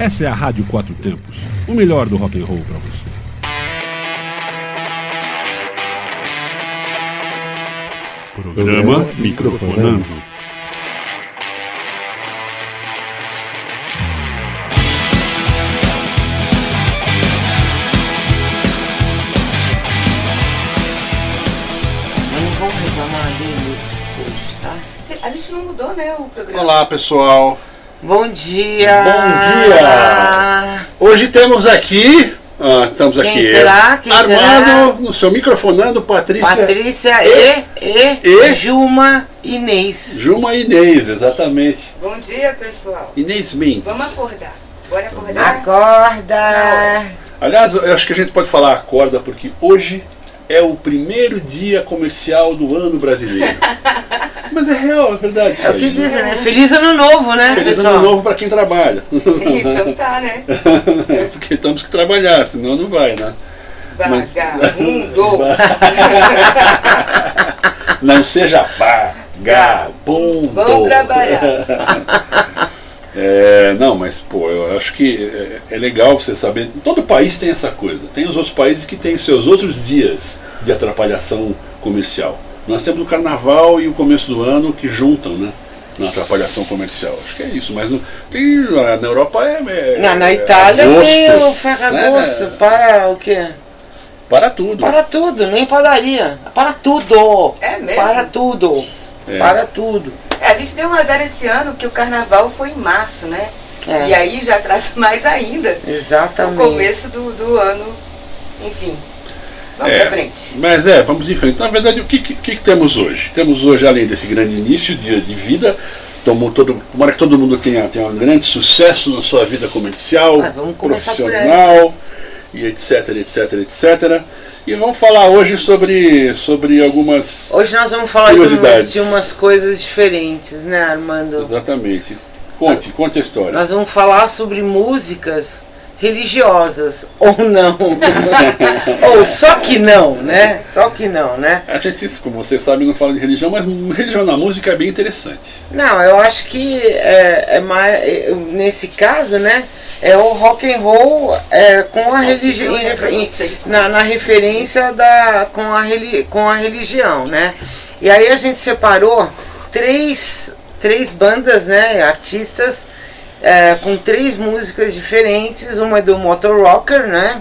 Essa é a Rádio Quatro Tempos, o melhor do rock and roll para você. Programa Microfonando. Não vamos reclamar dele hoje, tá? A gente não mudou, né, o programa. Olá pessoal, Bom dia! Bom dia! hoje temos aqui, ah, estamos Quem aqui, será? Quem Armando, no seu microfonando, Patrícia, Patrícia e, e, E? Juma Inês. Juma e Inês, exatamente. Bom dia, pessoal. Inês Mendes. Vamos acordar. Bora acordar? Acorda! Aliás, eu acho que a gente pode falar acorda porque hoje é o primeiro dia comercial do ano brasileiro. Mas é real, é verdade. É o que aí. dizem, né? Feliz ano novo, né, Feliz pessoal? ano novo para quem trabalha. Então tá, né? porque temos que trabalhar, senão não vai, né? Mas- Vagabundo. Não seja vagabundo. Vamos trabalhar. É, não, mas pô, eu acho que é, é legal você saber. Todo país tem essa coisa. Tem os outros países que têm seus outros dias de atrapalhação comercial. Nós temos o carnaval e o começo do ano que juntam, né? Na atrapalhação comercial. Acho que é isso. Mas não, tem, na Europa é. é Na, na é Itália agosto, tem o Ferragosto né? para o quê? Para tudo. Para tudo, nem padaria. Para tudo! É mesmo? Para tudo! É. Para tudo! É, a gente deu um azar esse ano que o carnaval foi em março, né? É. E aí já traz mais ainda Exatamente. o começo do, do ano. Enfim. Vamos É, pra frente. Mas é, vamos em frente. Na verdade, o que, que, que temos hoje? Temos hoje, além desse grande início de, de vida, tomou todo, tomara que todo mundo tenha, tenha um grande sucesso na sua vida comercial, Ah, profissional, e etc, etc, etc. E vamos falar hoje sobre, sobre algumas. Hoje nós vamos falar de, de umas coisas diferentes, né, Armando? Exatamente. Conte, conte a história. Nós vamos falar sobre músicas religiosas, ou não. ou só que não, né? Só que não, né? A gente, como vocês sabem, não fala de religião, mas religião na música é bem interessante. Não, eu acho que é, é mais, é, nesse caso, né? É o rock and roll é, com a religião é na, na referência da com a, com a religião, né? E aí a gente separou três, três bandas, né? Artistas é, com três músicas diferentes. Uma é do Motor Rocker, né?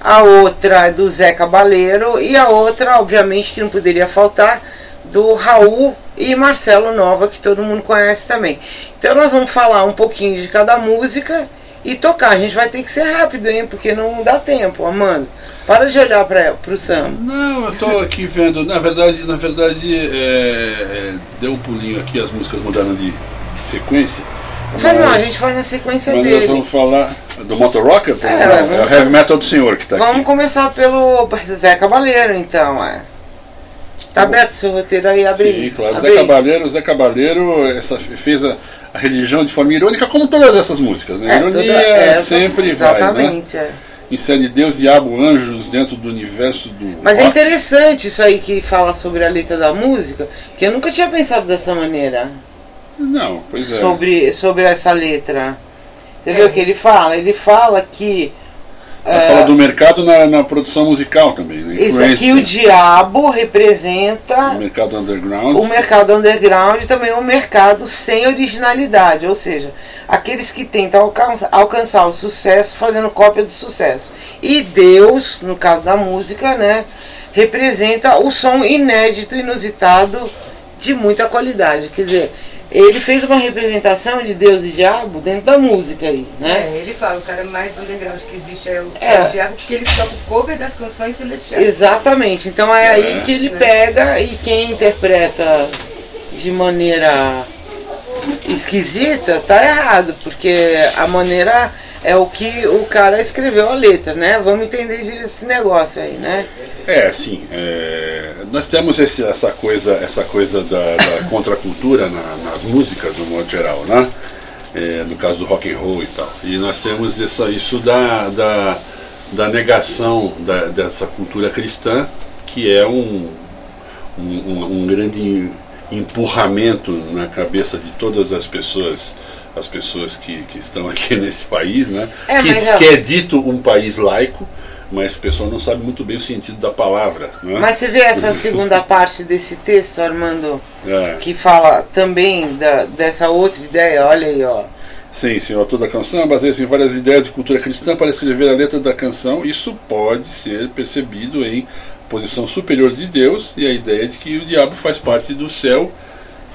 A outra é do Zé Cabaleiro e a outra, obviamente, que não poderia faltar, do Raul e Marcelo Nova, que todo mundo conhece também. Então nós vamos falar um pouquinho de cada música e tocar. A gente vai ter que ser rápido, hein? Porque não dá tempo, Amanda. Para de olhar para o Sam. Não, eu tô aqui vendo. Na verdade, na verdade, é, é, deu um pulinho aqui, as músicas mudaram de sequência. Faz não, a mas- gente vai na sequência Mas nós dele. vamos falar do Motor Rocker? É, Não, é, vamos- o Heavy Metal do Senhor que tá Vamos aqui. começar pelo Zé Cabaleiro, então. É. Tá aberto seu roteiro aí, abre. Sim, claro. Abre Zé. Cabaleiro, Zé Cabaleiro essa, fez a, a religião de forma irônica, como todas essas músicas. Né? É, Ironia toda- essas- sempre vai, né? Exatamente, é. Insere Deus, diabo, anjos dentro do universo do Mas é rock. interessante isso aí que fala sobre a letra da música, que eu nunca tinha pensado dessa maneira. Não, pois é. sobre, sobre essa letra. Você viu o que ele fala? Ele fala que. Ela é, fala do mercado na, na produção musical também, né? isso aqui o diabo representa do mercado underground. o mercado underground e também o mercado sem originalidade, ou seja, aqueles que tentam alcançar, alcançar o sucesso fazendo cópia do sucesso. E Deus, no caso da música, né, representa o som inédito, inusitado, de muita qualidade. Quer dizer, ele fez uma representação de Deus e diabo dentro da música aí, né? É, ele fala, o cara mais underground que existe é o, É. é o Diabo, porque ele toca o cover das canções celestiais. Exatamente. Então é aí É. que ele pega e quem interpreta de maneira esquisita tá errado, porque a maneira é o que o cara escreveu a letra, né? Vamos entender esse negócio aí, né? É, assim, é, nós temos esse- essa coisa, essa coisa da, da contracultura na- nas músicas, no modo geral, né? É, no caso do rock and roll e tal. E nós temos essa, isso da, da, da negação da- dessa cultura cristã, que é um, um- um grande empurramento na cabeça de todas as pessoas as pessoas que, que estão aqui nesse país, né? É, que, ó. que é dito um país laico, mas o pessoal não sabe muito bem o sentido da palavra. Né? Mas você vê essa segunda parte desse texto, Armando, É. que fala também da, dessa outra ideia, olha aí, ó. Sim, sim, o autor da canção baseia-se em várias ideias de cultura cristã para escrever a letra da canção. Isso pode ser percebido em posição superior de Deus e a ideia de que o diabo faz parte do céu,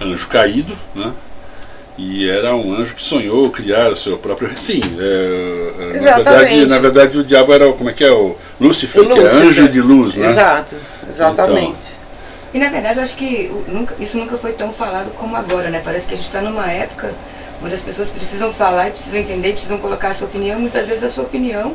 anjo caído, né? E era um anjo que sonhou criar o seu próprio. Sim, é, é, na, verdade, na verdade o diabo era, o- como é que é? O Lúcifer, O que é Lúcifer. anjo de luz, né? Exato, exatamente. E na verdade eu acho que nunca- isso nunca foi tão falado como agora, né? Parece que a gente está numa época onde as pessoas precisam falar e precisam entender, precisam colocar a sua opinião. Muitas vezes a sua opinião,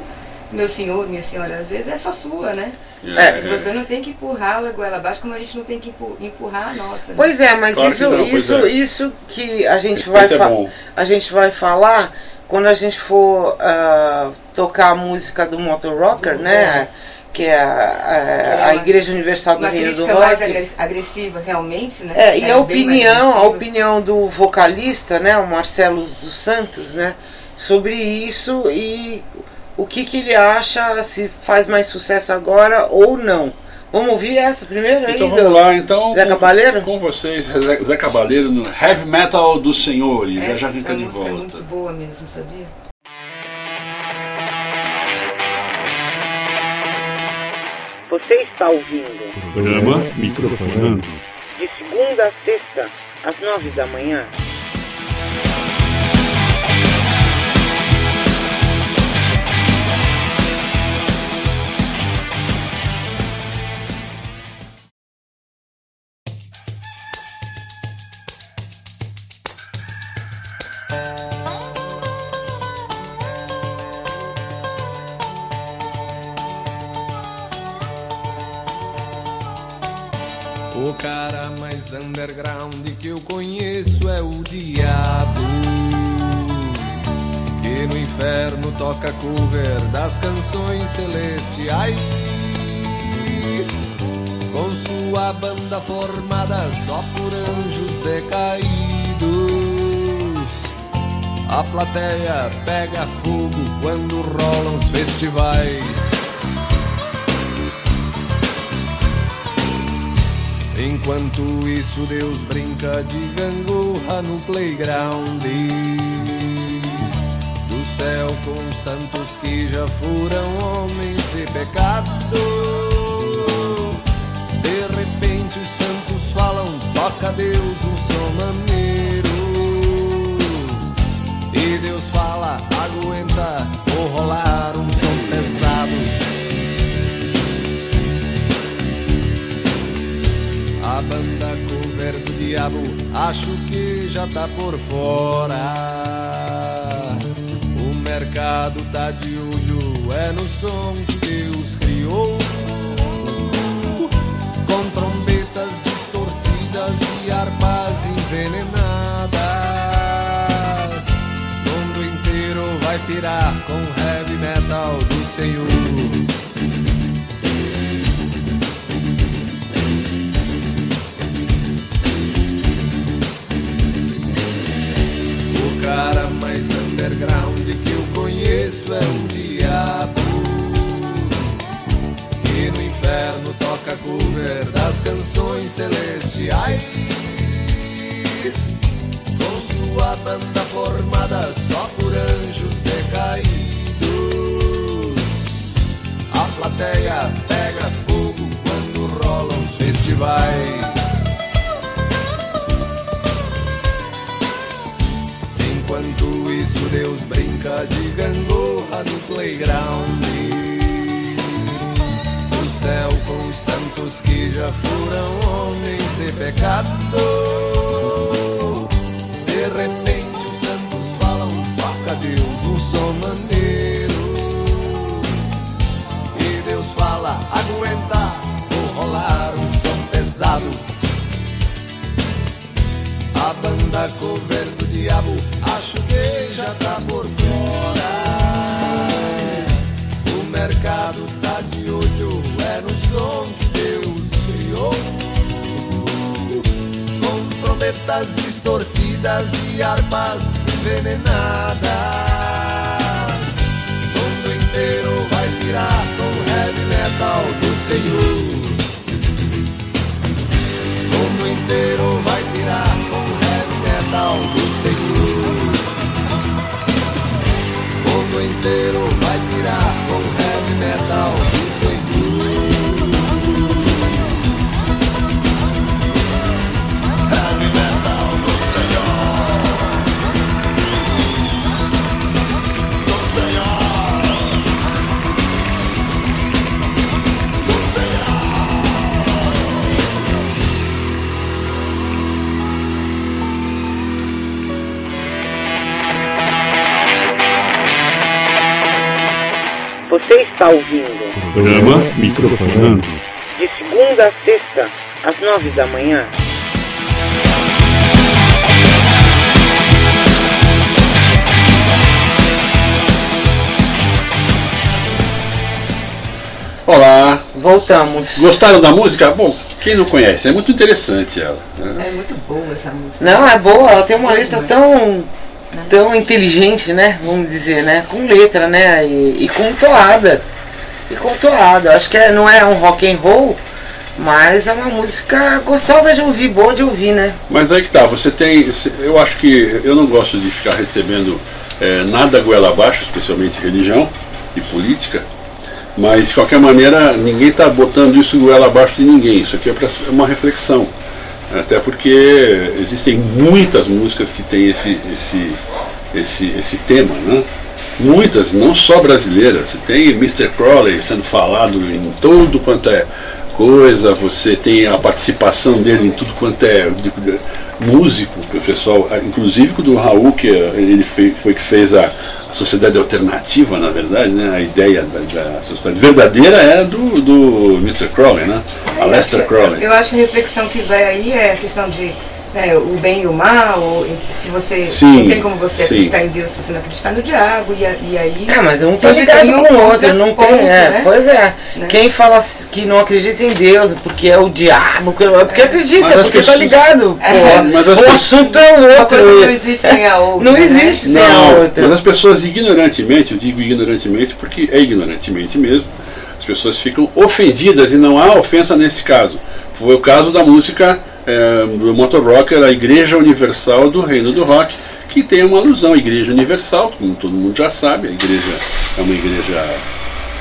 meu senhor, minha senhora, às vezes é só sua, né? É, E você não tem que empurrá-la goela abaixo, como a gente não tem que empu- empurrar a nossa. né? Pois é, mas Claro que isso, não, pois isso, é. isso que a gente Respeito vai é a gente vai falar quando a gente for ah, tocar a música do Motor Rocker, Do né? Que é a, a- é a Igreja Universal do Uma Reino do mais Rock. agres- agressiva, realmente, né? É, e Era a mais opinião, a opinião do vocalista, né, o Marcelo dos Santos, né, sobre isso e o que, que ele acha, se faz mais sucesso agora ou não. Vamos ouvir essa primeiro aí? Então do- vamos lá, então. Zé com- Cabaleiro? Com vocês, Zé, Zé Cabaleiro no Heavy Metal do Senhor. E já já Essa arranca de música é volta. muito boa mesmo, sabia? Você está ouvindo Programa Microfonando. de segunda a sexta, às nove da manhã. Cara mais underground que eu conheço é o diabo. Que no inferno toca cover das canções celestiais. Com sua banda formada só por anjos decaídos. A plateia pega fogo quando rolam os festivais. Enquanto isso, Deus brinca de gangorra no playground. Do céu com santos que já foram homens de pecado. De repente, os santos falam: toca Deus um som maneiro. E Deus fala: aguenta, vou rolar um som pesado. Banda cover do diabo, acho que já tá por fora. O mercado tá de olho, é no som que Deus criou. Com trombetas distorcidas e harpas envenenadas. O mundo inteiro vai pirar com heavy metal do Senhor. Cara mais underground que eu conheço é o diabo. Que no inferno toca cover das canções celestiais. Com sua banda formada só por anjos decaídos. A plateia pega fogo quando rolam os festivais. Isso, Deus brinca de gangorra no playground. Do céu com os santos que já foram homens de pecado. De repente, os santos falam: toca Deus um som maneiro. E Deus fala: aguenta, vou rolar um som pesado. A banda cover do diabo, acho que já tá por fora. O mercado tá de olho, é no som que Deus criou. Com trombetas distorcidas e armas envenenadas. O mundo inteiro vai pirar com heavy metal do Senhor. Microfonando. de segunda a sexta, às nove da manhã. Olá, Voltamos. gostaram da música? Bom, quem não conhece, é muito interessante ela. né? É muito boa essa música. Não, é boa, ela tem uma letra tão, tão inteligente, né? Vamos dizer, né? Com letra, né? E, e com toada. E. Acho que é- não é um rock and roll, mas é uma música gostosa de ouvir, boa de ouvir, né? Mas aí que tá, você tem. Eu acho que eu não gosto de ficar recebendo eh, nada goela abaixo, especialmente religião e política. Mas de qualquer maneira, ninguém está botando isso goela abaixo de ninguém. Isso aqui é pra, é uma reflexão. Até porque existem muitas músicas que têm esse, esse, esse, esse tema, né? Muitas, não só brasileiras. Você tem Mr. Crowley sendo falado em tudo quanto é coisa, você tem a participação dele em tudo quanto é músico, pessoal, inclusive do Raul, que eh, ele foi que fez a, a sociedade alternativa, na verdade, né? a ideia da, da sociedade verdadeira é do, do Mr. Crowley, né? a Lester Crowley. Eu acho que a reflexão que vai aí é a questão de né, o bem e o mal, ou se você Sim, não tem como você sim. acreditar em Deus se você não acreditar no diabo, e, a- e aí. É, mas um tá ligado um com o outro, não contraponto, tem. É, né? Pois é. Né? Quem fala que não acredita em Deus, porque é o diabo, porque, é porque acredita, Mas as porque tá pessoas- ligado. É, mas as o pessoas- assunto é Uma outro. coisa não existe sem a outra. Não né? existe sem a Não, outra. mas as pessoas ignorantemente, eu digo ignorantemente porque é ignorantemente mesmo, as pessoas ficam ofendidas e não há ofensa nesse caso. Foi o caso da música eh, do Motorrocker, a Igreja Universal do Reino do Rock, que tem uma alusão à Igreja Universal, como todo mundo já sabe, a igreja é uma igreja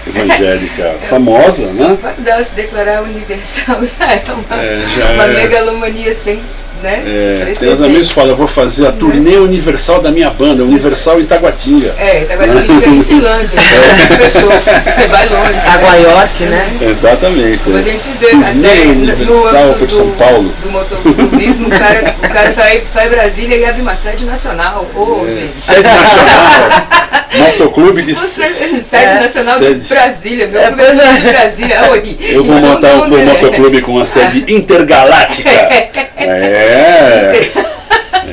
evangélica famosa, O né? fato dela se declarar universal já é uma, É, já uma é. megalomania sem. Né? É, tem os amigos que falam, eu vou fazer a turnê universal da minha banda, Universal em Taguatinga. É, Taguatinga em Finlândia. né? Fechou. Você vai longe. né? Água York, né? Exatamente. Como a gente vê Turnê até no- no Universal âmbito por do, São Paulo. do motociclismo, o cara, o cara sai, sai Brasília e abre uma sede nacional. Ô, É, gente. Sede nacional. Motoclube de. Sede É, nacional sede. de Brasília, meu É, é. de Brasília. Oi. Eu vou montar um né? motoclube com uma sede intergaláctica. É.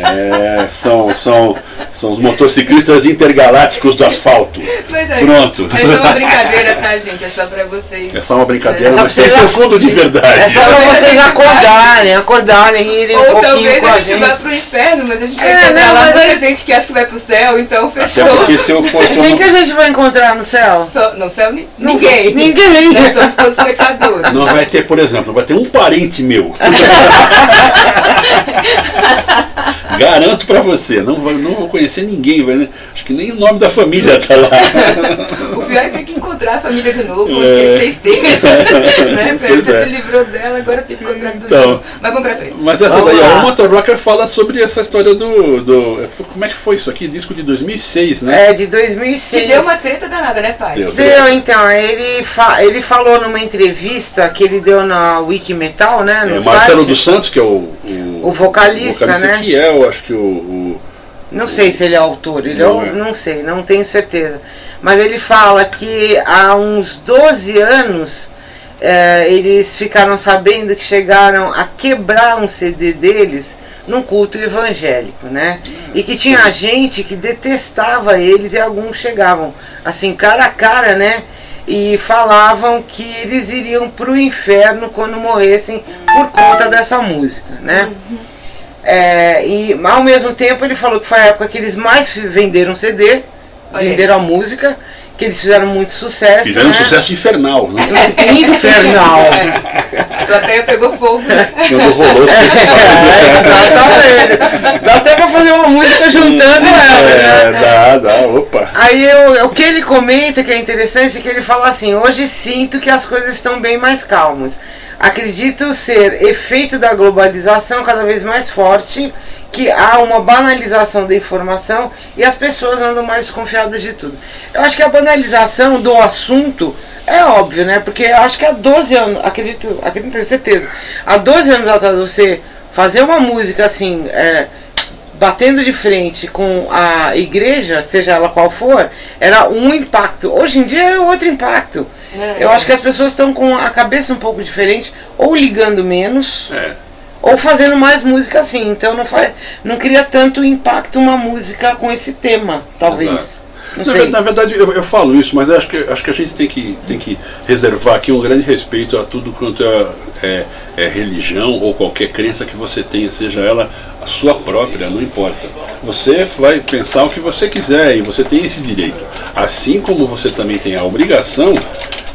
É, são, são, são os motociclistas intergalácticos do asfalto. Mas aí, Pronto. É uma brincadeira, tá, gente? É só pra vocês. É só uma brincadeira, É só mas tem seu fundo de É verdade. só pra vocês acordarem, acordarem, rirem um Ou pouquinho talvez com a a gente gente. vá pro inferno, mas a gente vai É, encontrar não, lá mas muita aí- gente que acha que vai pro céu, então Até fechou. porque se eu fosse Quem um. que a gente vai encontrar no céu? Só, no céu, ni- Não- ninguém. ninguém. Nós somos todos pecadores. Não vai ter, por exemplo, não vai ter um parente meu. Garanto pra você, não, vai, não vou conhecer ninguém, vai, né? acho que nem o nome da família tá lá. O pior é ter que encontrar a família de novo, É. onde quer que você esteja. né? Pois você é. se livrou dela, agora tem que encontrar tudo Então. novo. Mas vamos pra frente. Mas essa Vamos daí, lá. o Motorrocker fala sobre essa história do, do. Como é que foi isso aqui? Disco de 2006, né? É, de 2006. E deu uma treta danada, né, pai? Deu. Deu, então, ele, fa ele falou numa entrevista que ele deu na Wikimetal, né? No É, Marcelo site. dos Santos, que é o. O, O vocalista, né? que é, eu acho que o. o- Não sei se ele é autor, ele Não não, é. não sei, não tenho certeza. Mas ele fala que há uns 12 anos eh, eles ficaram sabendo que chegaram a quebrar um CD deles num culto evangélico, né? E que tinha gente que detestava eles e alguns chegavam assim cara a cara, né? E falavam que eles iriam pro inferno quando morressem por conta dessa música, né? É, e ao mesmo tempo ele falou que foi a época que eles mais venderam CD, Olha aí. venderam a música, que eles fizeram muito sucesso. Fizeram um né? sucesso infernal, né? infernal. A plateia pegou fogo, né? Quando rolou esse Exatamente. Dá até pra fazer uma música juntando ela, É, né? dá, dá, opa. Aí eu- o comenta que é interessante que ele fala assim: hoje sinto que as coisas estão bem mais calmas. Acredito ser efeito da globalização cada vez mais forte, que há uma banalização da informação e as pessoas andam mais desconfiadas de tudo. Eu acho que a banalização do assunto é óbvio, né? Porque eu acho que há 12 anos, acredito, acredito tenho certeza, há 12 anos atrás você fazer uma música assim, é, batendo de frente com a igreja, seja ela qual for, era um impacto. Hoje em dia é outro impacto. É. Eu acho que as pessoas estão com a cabeça um pouco diferente, ou ligando menos, É. ou fazendo mais música assim. Então não faz, não cria tanto impacto uma música com esse tema, talvez. Exato. Na, na verdade, eu, eu falo isso, mas acho que, acho que a gente tem que, tem que reservar aqui um grande respeito a tudo quanto é, é- é religião ou qualquer crença que você tenha, seja ela a sua própria, não importa. Você vai pensar o que você quiser e você tem esse direito. Assim como você também tem a obrigação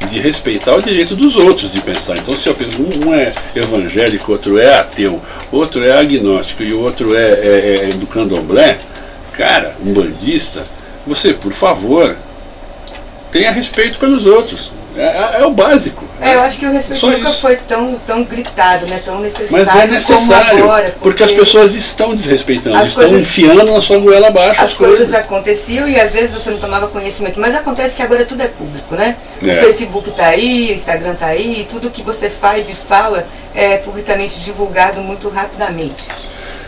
de respeitar o direito dos outros de pensar. Então, se eu penso, um um é evangélico, outro é ateu, outro é agnóstico e o outro é, é, é do candomblé, cara, um bandista, você, por favor, tenha respeito pelos outros. É, é- é o básico. É, eu acho que o respeito Só nunca isso. foi tão, tão gritado, né? Tão necessário. Mas é como necessário, agora, porque... as pessoas estão desrespeitando, estão coisas- enfiando na sua goela abaixo As as coisas coisas. aconteciam e às vezes você não tomava conhecimento. Mas acontece que agora tudo é público, né? É. O Facebook tá aí, o Instagram tá aí, e tudo que você faz e fala é publicamente divulgado muito rapidamente.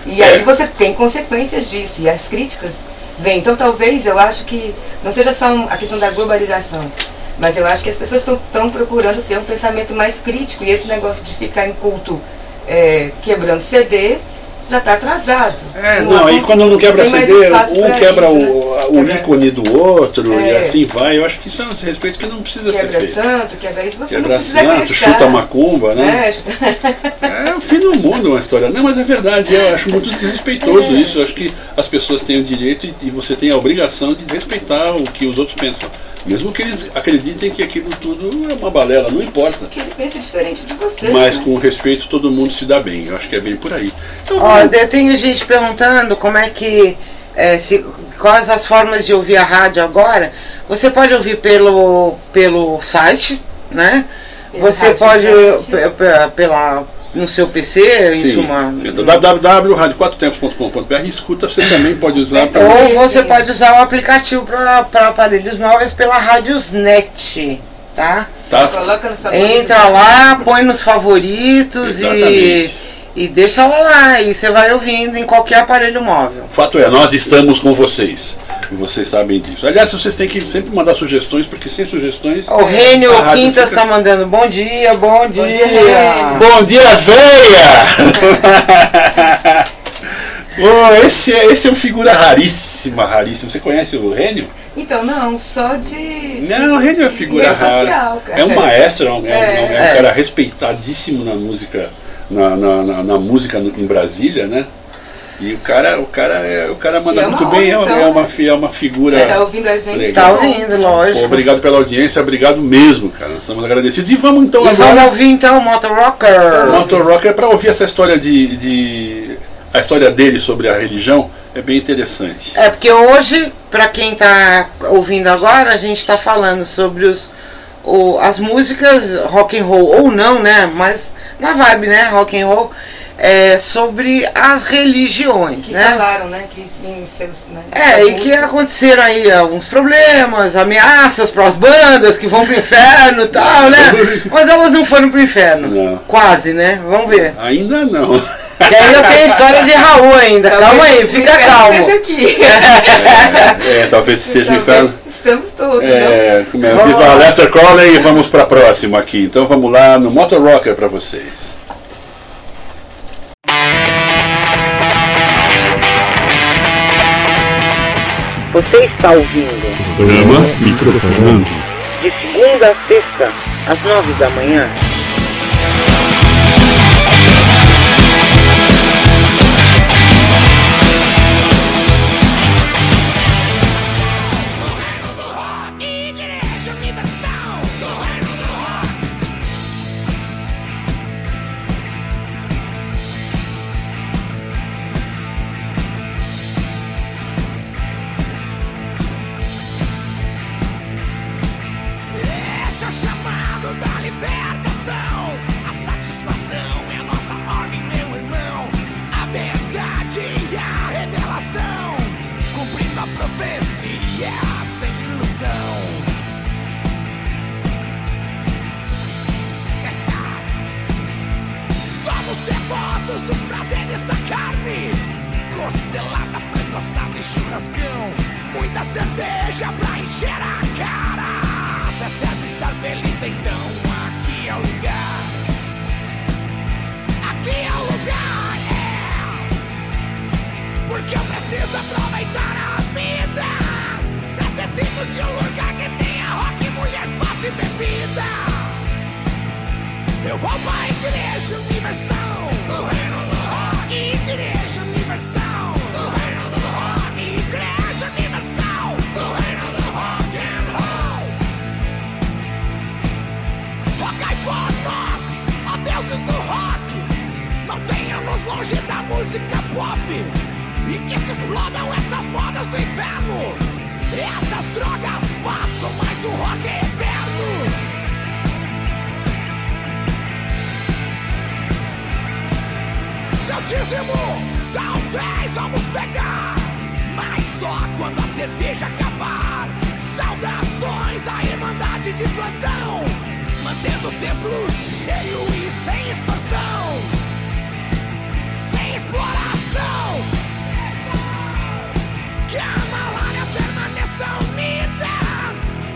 E É. aí você tem consequências disso, e as críticas vêm. Então talvez eu acho que não seja só a questão da globalização. Mas eu acho que as pessoas estão procurando ter um pensamento mais crítico. E esse negócio de ficar em culto é, quebrando CD já está atrasado. É, não, aí quando não quebra CD, um quebra isso, o, né? o Quebra- ícone do outro e É. assim vai. Eu acho que isso é um desrespeito que não precisa ser Quebra feito. santo, quebra isso, você Quebra não santo, acreditar. chuta macumba, né? É, É o fim do mundo uma história. Não, mas é verdade, eu acho muito desrespeitoso É. isso. Eu acho que as pessoas têm o direito e, e você tem a obrigação de respeitar o que os outros pensam. Mesmo que eles acreditem que aquilo tudo é uma balela, não importa. que ele pensa diferente de você. Mas né? com respeito todo mundo se dá bem. Eu acho que é bem por aí. Então, Ó, vamos- eu tenho gente perguntando como é que. é, se, quais as formas de ouvir a rádio agora. Você pode ouvir pelo, pelo site, né? Pelo Você pode pela, no seu PC, em Sim, suma. entra www.radioquatrotempos.com.br escuta, você também pode usar para Ou você Sim. pode usar o aplicativo para aparelhos móveis pela Radiosnet, tá? tá? Entra lá, põe nos favoritos e, Exatamente. e deixa ela lá. E você vai ouvindo em qualquer aparelho móvel. Fato é, nós estamos com vocês. E vocês sabem disso. Aliás, vocês têm que sempre mandar sugestões, porque sem sugestões. O Rênio a rádio Quintas fica- está mandando bom dia, bom dia. Bom dia, véia! Ô, esse, é, esse é um figura raríssima, raríssima. Você conhece o Rênio? Então, não, só de. Não, Rênio é uma figura rara. social, cara. É um maestro, é um, é um- é um É. cara respeitadíssimo na música, na, na, na- na música no- em Brasília, né? E o cara, o cara, é, o cara manda é muito bem, é, então, é uma, fi- é uma figura. É, tá ouvindo a gente? Legal. Tá bom. ouvindo, lógico. Pô, obrigado pela audiência, obrigado mesmo, cara. Estamos agradecidos. E vamos então E agora. vamos ouvir então o Motor Rocker. Motor Rocker para ouvir essa história de, de- a história dele sobre a religião é bem interessante. É, porque hoje, pra quem tá ouvindo agora, a gente tá falando sobre os, o- as músicas rock and roll, ou não, né? Mas na vibe, né? Rock and roll, é, sobre as religiões, Que né? falaram, né? Que em seus. Né, É, e que aconteceram aí alguns problemas, ameaças para as bandas que vão pro inferno e tal, né? Mas elas não foram pro inferno. Não. Quase, né? Vamos ver. Ainda não. E ainda tem a história de Raul ainda. Talvez Calma aí, fica calmo. Seja aqui. É, talvez seja o Talvez inferno. Estamos todos? É, é, viva lá. Lester Crowley e vamos para a próxima aqui. Então vamos lá no Motor Rocker para vocês. Você está ouvindo Programa Microfonando. de segunda a sexta, às nove da manhã. dízimo Talvez vamos pegar Mas só quando a cerveja acabar. Saudações à Irmandade de plantão Mantendo o templo cheio e sem extorsão Sem exploração. Que a malária permaneça unida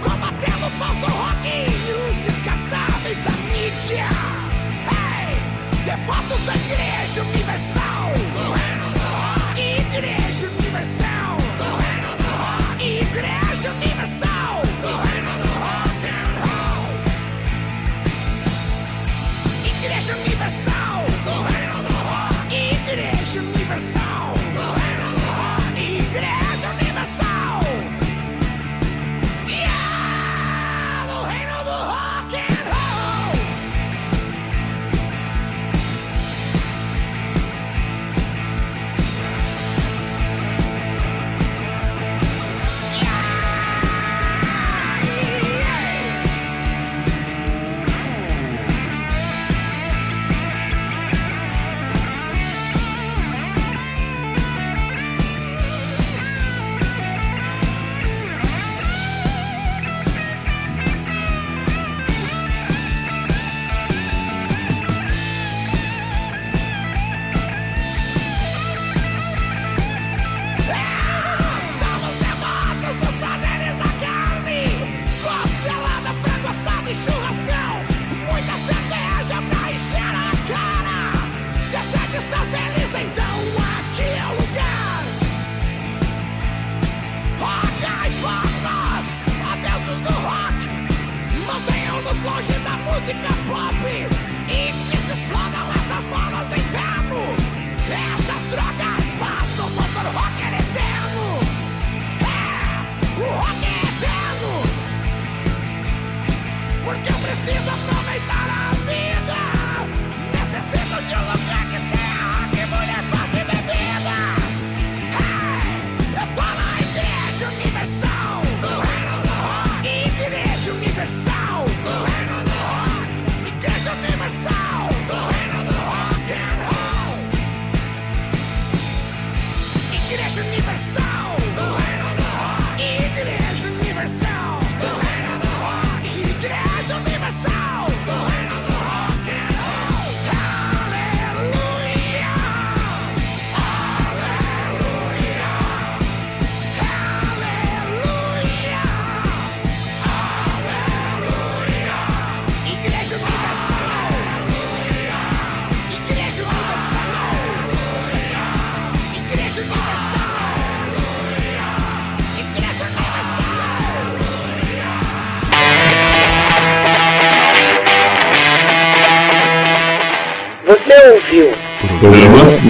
Combatendo o falso rock. Da Igreja Universal do Reino do Rock. Igreja Universal do Reino do Rock. Igreja Universal.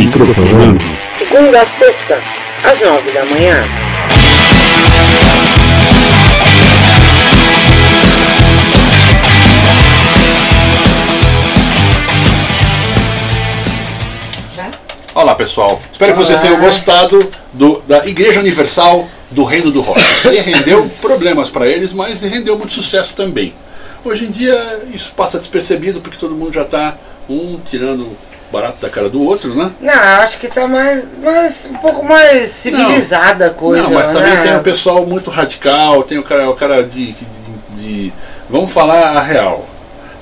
Microfone. Segunda a sexta, às nove da manhã. Olá pessoal, espero Olá. que vocês tenham gostado do, da Igreja Universal do Reino do Rock. Isso aí rendeu problemas para eles, mas rendeu muito sucesso também. Hoje em dia isso passa despercebido porque todo mundo já está um tirando barato da cara do outro, né? Não, acho que tá mais, mais um pouco mais civilizada a coisa. Não, mas também né? tem o pessoal muito radical, tem o cara, o cara de, de, de- Vamos falar a real.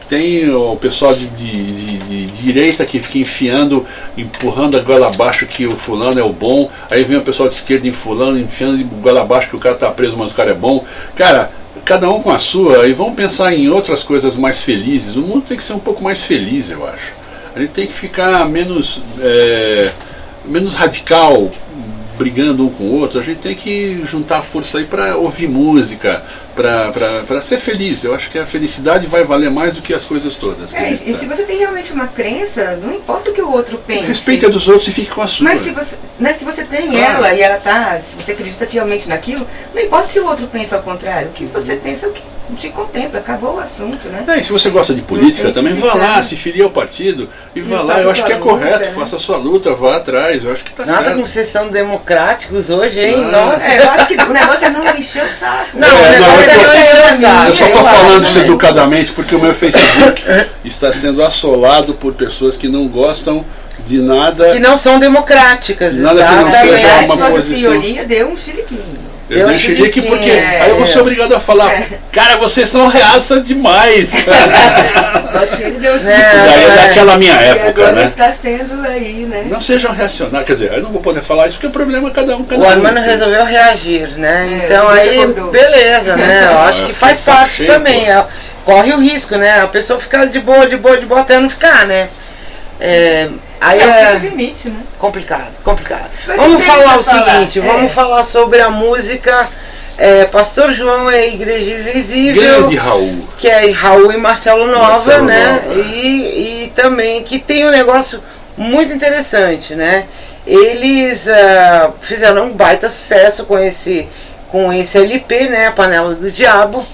Tem o pessoal de, de- de- de direita que fica enfiando, empurrando a goela abaixo que o fulano é o bom. Aí vem o pessoal de esquerda em fulano, enfiando a goela abaixo que o cara tá preso, mas o cara é bom. Cara, cada um com a sua. E vamos pensar em outras coisas mais felizes. O mundo tem que ser um pouco mais feliz, eu acho. A gente tem que ficar menos, é, menos radical, brigando um com o outro. A gente tem que juntar força aí para ouvir música, para ser feliz. Eu acho que a felicidade vai valer mais do que as coisas todas. É, e, se você tem realmente uma crença, não importa o que o outro pense. Respeite a dos outros e fique com a sua. Mas se você, né, se você tem Claro. ela e ela tá, se você acredita fielmente naquilo, não importa se o outro pensa ao contrário. O que você pensa é o que te contempla, acabou o assunto, né? É, e se você gosta de política Não também, vá lá, se filie ao partido e vá lá. Eu acho que é luta, correto, né? faça a sua luta, vá atrás. Eu acho que tá Nossa, certo. como vocês estão democráticos hoje, hein? Ah. Nossa. É, eu acho que o negócio é não encher o saco. Não, É, o negócio não, é eu tô- não encher o saco. Eu só tô falando isso educadamente porque o meu Facebook está sendo assolado por pessoas que não gostam de nada. Que não são democráticas, Nada que não exatamente. seja uma Nossa posição- senhoria deu um chiliquinho. Eu Deu dei um xerique chiliquinho, porque é, aí eu vou ser é. obrigado a falar, cara, vocês são reaça demais. Ele deu um Isso chiliquinho. daí é é. daquela minha E época, agora né? está sendo aí, né? Não sejam reacionários, quer dizer, eu não vou poder falar isso porque o problema é cada um, cada O um. Armando resolveu reagir, né? É, então aí, acordou. beleza, né? Eu acho É, que faz parte cheio, também. pô. é, corre o risco, né? A pessoa ficar de boa, de boa, de boa até não ficar, né? É, aí É, é é limite, né? complicado, complicado. Mas vamos falar o falar, seguinte, é. vamos falar sobre a música é, Pastor João é Igreja Invisível. Grande Raul. que é Raul e Marcelo Nova, Marcelo né? Nova. E, e também que tem um negócio muito interessante, né? Eles ah, fizeram um baita sucesso com esse, com esse LP, né? A Panela do Diabo,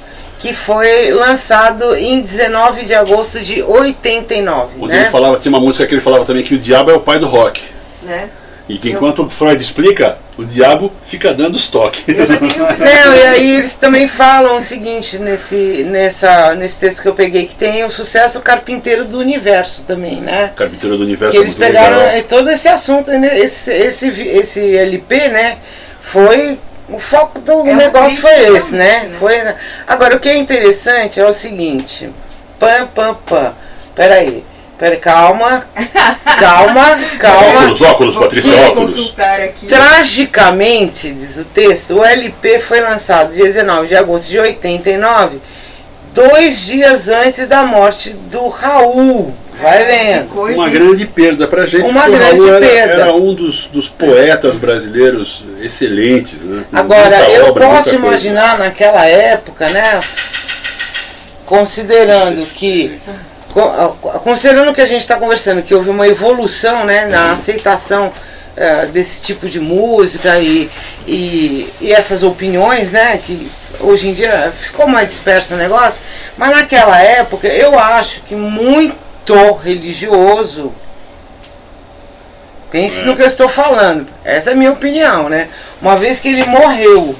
que foi lançado em 19 de agosto de 89, Onde né? ele falava, tinha uma música que ele falava também que o diabo é o pai do rock. né? E que enquanto Freud explica, o diabo fica dando os toques. Não, e aí eles também falam o seguinte nesse, nessa, nesse texto que eu peguei, que tem o sucesso carpinteiro do universo também, né? Carpinteiro do Universo que é eles muito pegaram legal. eh, todo esse assunto, né, esse, esse, esse LP, né? Foi. O foco do É negócio foi esse, né? né? Foi, né? Agora, o que é interessante é o seguinte. Pam, pam, pam. Peraí. Peraí, calma. Calma, calma. Óculos, óculos, Patrícia, óculos. aqui. Tragicamente, diz o texto, o LP foi lançado dia 19 de agosto de 89, dois dias antes da morte do Raul. Vai vendo. Uma grande perda pra gente, Uma porque o grande Raul era, perda. era um dos, dos poetas brasileiros excelentes. Né? Agora, muita eu obra, posso muita coisa. imaginar naquela época, né? Considerando que. co- Considerando que a gente está conversando, que houve uma evolução né, na aceitação eh, desse tipo de música e, e, e essas opiniões, né? Que hoje em dia ficou mais disperso o negócio, mas naquela época eu acho que muito religioso Pense É. no que eu estou falando. Essa é a minha opinião, né? Uma vez que ele morreu,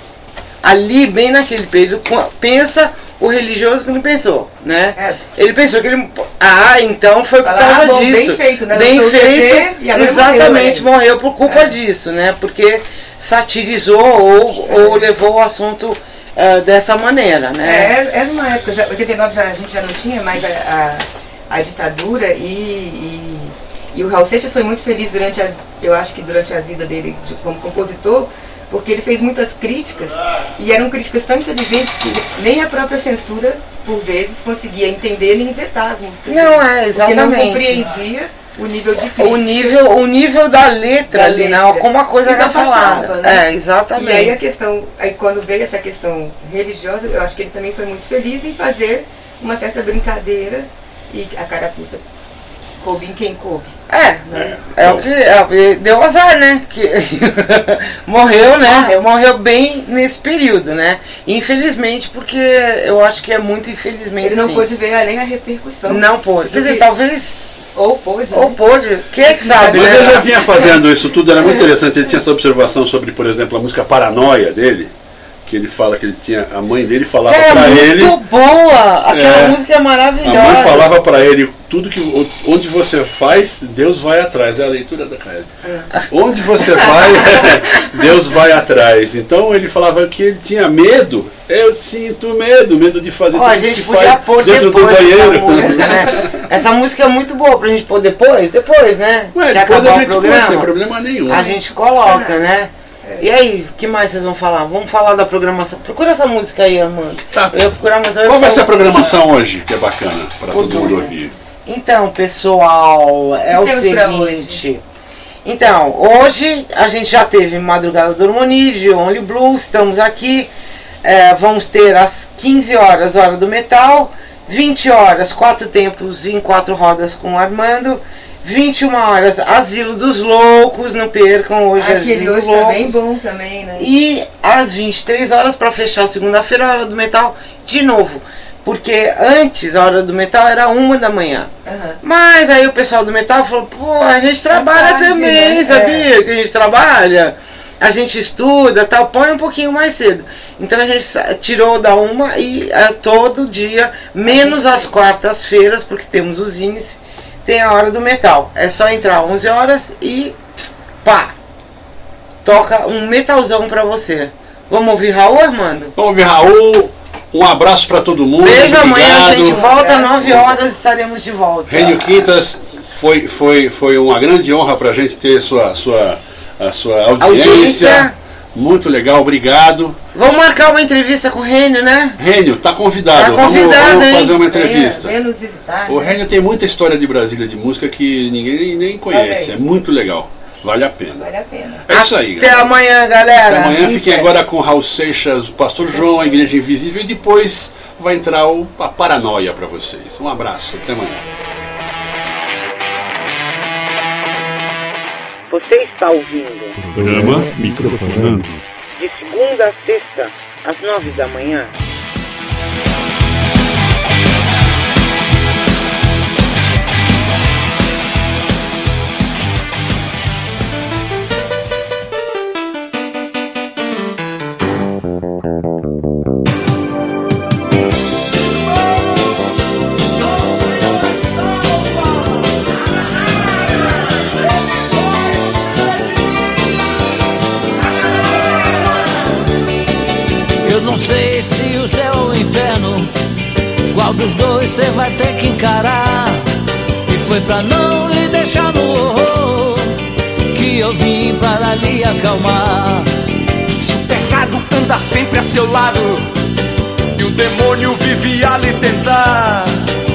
ali, bem naquele período, pensa o religioso que não pensou, né? É. Ele pensou que ele. Ah, então foi por Fala, causa ah, bom, disso. bem feito, né? Bem feito. E exatamente, morreu, morreu, por culpa É. disso, né? Porque satirizou ou, ou levou o assunto ah, dessa maneira, É, né? era, era uma época, já, 89 já, a gente já não tinha mais a, a, a ditadura e, e, e o Raul Seixas foi muito feliz durante a, eu acho que durante a vida dele de- como compositor, porque ele fez muitas críticas e eram críticas tão inteligentes que nem a própria censura, por vezes, conseguia entender nem vetar as músicas. Não, é, Porque exatamente. não compreendia o nível de crítica. O nível, o nível da letra Da ali, né? letra. Como a coisa era falada. passava, né? É, exatamente. E aí a questão, aí quando veio essa questão religiosa, eu acho que ele também foi muito feliz em fazer uma certa brincadeira e a carapuça coube em quem coube. É, é o que é, deu azar, né? Que morreu, né? Morreu. Morreu bem nesse período, né? Infelizmente, porque eu acho que é muito infelizmente. Ele não sim. pôde ver além a repercussão. Não pôde. Quer dizer, Porque- talvez. Ou pôde. Ou né? pôde. Quem é que sabe, Mas né? ele já vinha fazendo isso tudo, era muito interessante. Ele tinha essa observação sobre, por exemplo, a música Paranoia dele, que ele fala que ele tinha. A mãe dele falava Que era pra muito ele. boa! Aquela É. música é A maravilhosa. mãe falava pra ele tudo que onde você faz, Deus vai atrás. É a leitura da Caio. Onde você vai, Deus vai atrás. Então ele falava que ele tinha medo. Eu sinto medo, medo de fazer Ó, a tudo que gente se podia faz pôr dentro do depois essa banheiro. música, né? Essa música é muito boa pra gente pôr depois, depois, né? Ué, depois a o gente põe, programa, sem problema nenhum. a gente coloca, né? E aí, o que mais vocês vão falar? Vamos falar da programação. Procura essa música aí, Amanda. Tá. Eu procurar, mas eu Qual vai ser a programação hoje, que é bacana para todo mundo ouvir? Então, pessoal, é o seguinte. Então, hoje a gente já teve Madrugada do Harmonia, de Only Blues, estamos aqui. É, vamos ter às 15 horas Hora do Metal, 20 horas Quatro Tempos em Quatro Rodas com o Armando, 21 horas Asilo dos Loucos, não percam hoje Aquele Asilo hoje Loucos. tá bem bom também, né? E às 23 horas para fechar segunda-feira, a hora do metal, de novo. Porque antes a hora do metal era uma da manhã. Aham. Mas aí o pessoal do metal falou, pô, a gente trabalha tarde, também, né? sabia? Que a gente trabalha, a gente estuda, tal, põe um pouquinho mais cedo. Então a gente tirou da uma e é, todo dia, menos as quartas-feiras, porque temos os índices, tem a hora do metal. É só entrar 11 horas e pá, toca um metalzão pra você. Vamos ouvir Raul, Armando? Vamos ouvir Raul. Um abraço para todo mundo. Beijo, amanhã a obrigado. gente volta, Obrigado. 9 horas estaremos de volta. Rênio Quintas, foi, foi, foi uma grande honra para a gente ter sua, sua, a sua audiência. Audiência. Muito legal, obrigado. Vamos marcar uma entrevista com o Rênio, né? Rênio, tá convidado. Tá convidado, vamos, vamos hein? fazer uma Venha, entrevista. venha nos visitar. O? Rênio tem muita história de Brasília de música que ninguém nem conhece. Olha É aí. muito legal. Vale a pena. Vale a pena. É isso aí, Até galera. amanhã, galera. Até amanhã. Fiquem agora com Raul Seixas, o Pastor João, a Igreja Invisível, e depois vai entrar o, a paranoia para vocês. Um abraço, até amanhã. Você está ouvindo Programa Microfonando. de segunda a sexta, às nove da manhã. Sei se o céu ou o inferno, qual dos dois você vai ter que encarar. E foi pra não lhe deixar no horror que eu vim para lhe acalmar. Se o pecado anda sempre a seu lado e o demônio vive a lhe tentar.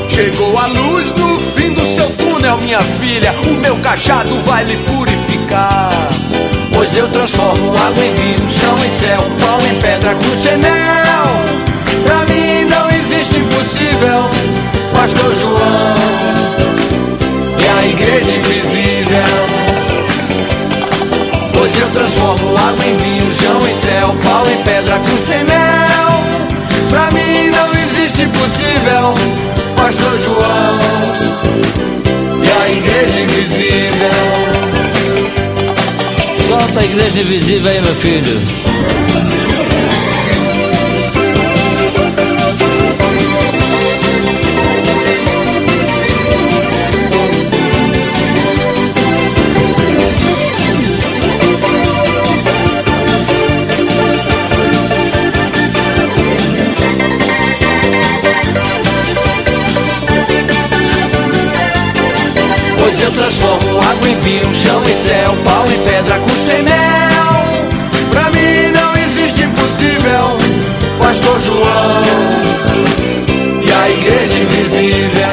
Chegou a luz no fim do seu túnel, minha filha. O meu cajado vai lhe purificar. Pois eu transformo água em vinho, chão em céu, pau em pedra, cruz em mel. Pra mim não existe impossível. Pastor João e a igreja invisível. Pois eu transformo água em vinho, chão em céu, pau em pedra, cruz tem mel. Pra mim não existe impossível. Pastor João e a igreja invisível. Solta a igreja invisível aí, meu filho. Pois eu transformo água em vinho, chão em céu, pau em pedra, custo em mel. Pra mim não existe impossível. Pastor João e a igreja invisível.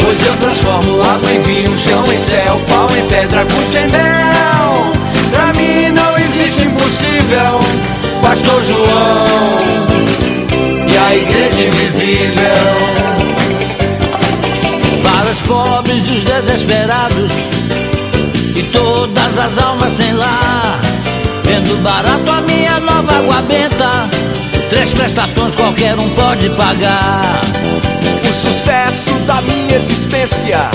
Pois eu transformo água em vinho, chão em céu, pau em pedra, custo em mel. Pra mim não existe impossível. Pastor João e a igreja invisível. Para os pobres e os desesperados todas as almas sem lar. Vendo barato a minha nova água benta, três prestações qualquer um pode pagar. O sucesso da minha existência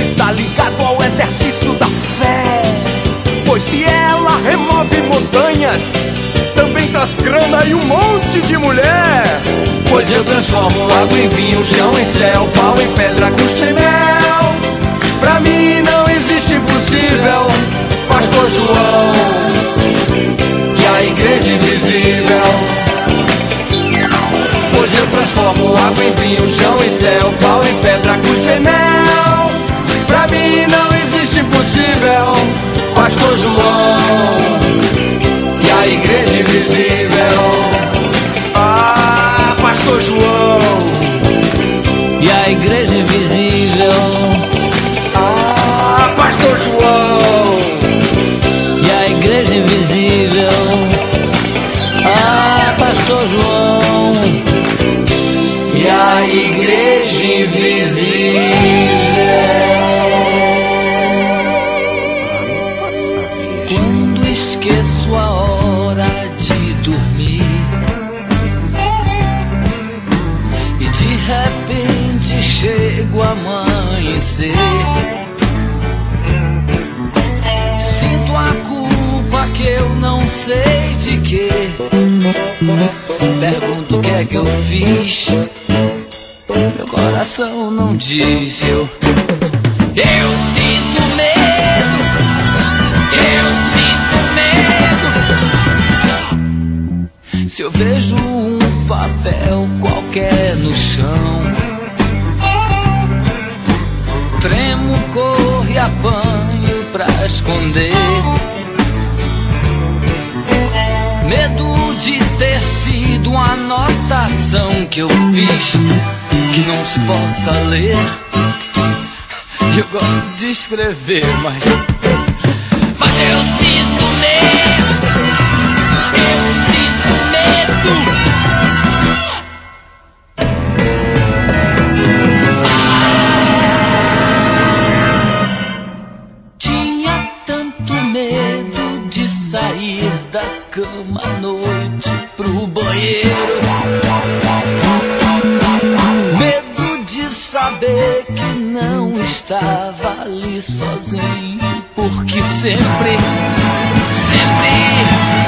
está ligado ao exercício da fé. Pois se ela remove montanhas, também traz cranas e um monte de mulher. Pois eu transformo água em vinho, chão em céu, pau em pedra, custo em mel. Pra mim não existe impossível, Pastor João e a igreja invisível. Pois eu transformo água em vinho, chão em céu, pau em pedra, custo em mel. Pra mim não existe impossível, Pastor João e a igreja invisível. Ah, Pastor João e a igreja igreja invisível. Quando esqueço a hora de dormir e de repente chego a amanhecer, sinto a culpa que eu não sei de quê. Pergunto o que é que eu fiz. Coração não diz eu. Eu sinto medo. Eu sinto medo. Se eu vejo um papel qualquer no chão, tremo, corro e apanho pra esconder. Medo de ter sido uma anotação que eu fiz que não se possa ler. Eu gosto de escrever, mas. Mas eu sinto medo. Eu sinto medo. Tinha tanto medo de sair da cama à noite pro banheiro. Saber que não estava ali sozinho, porque sempre, sempre,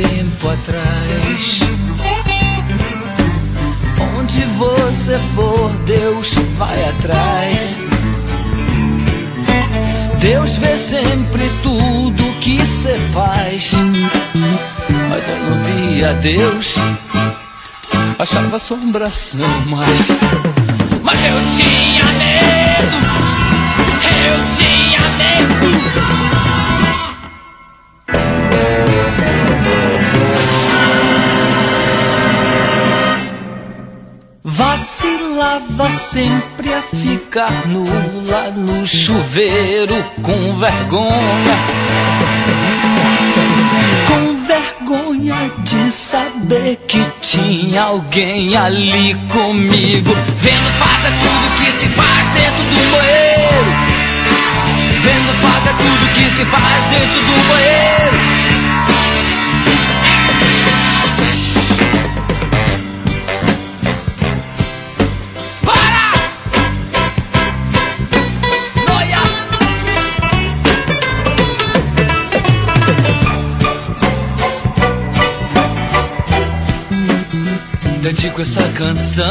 tempo atrás: Onde você for, Deus vai atrás. Deus vê sempre tudo que você faz. Mas eu não via Deus, achava assombração, mas. Mas eu tinha medo, eu tinha medo. Vacilava sempre a ficar nula no chuveiro com vergonha. Com vergonha de saber que tinha alguém ali comigo. Vendo faz é tudo que se faz dentro do banheiro. Vendo faz é tudo que se faz dentro do banheiro. Dedico essa canção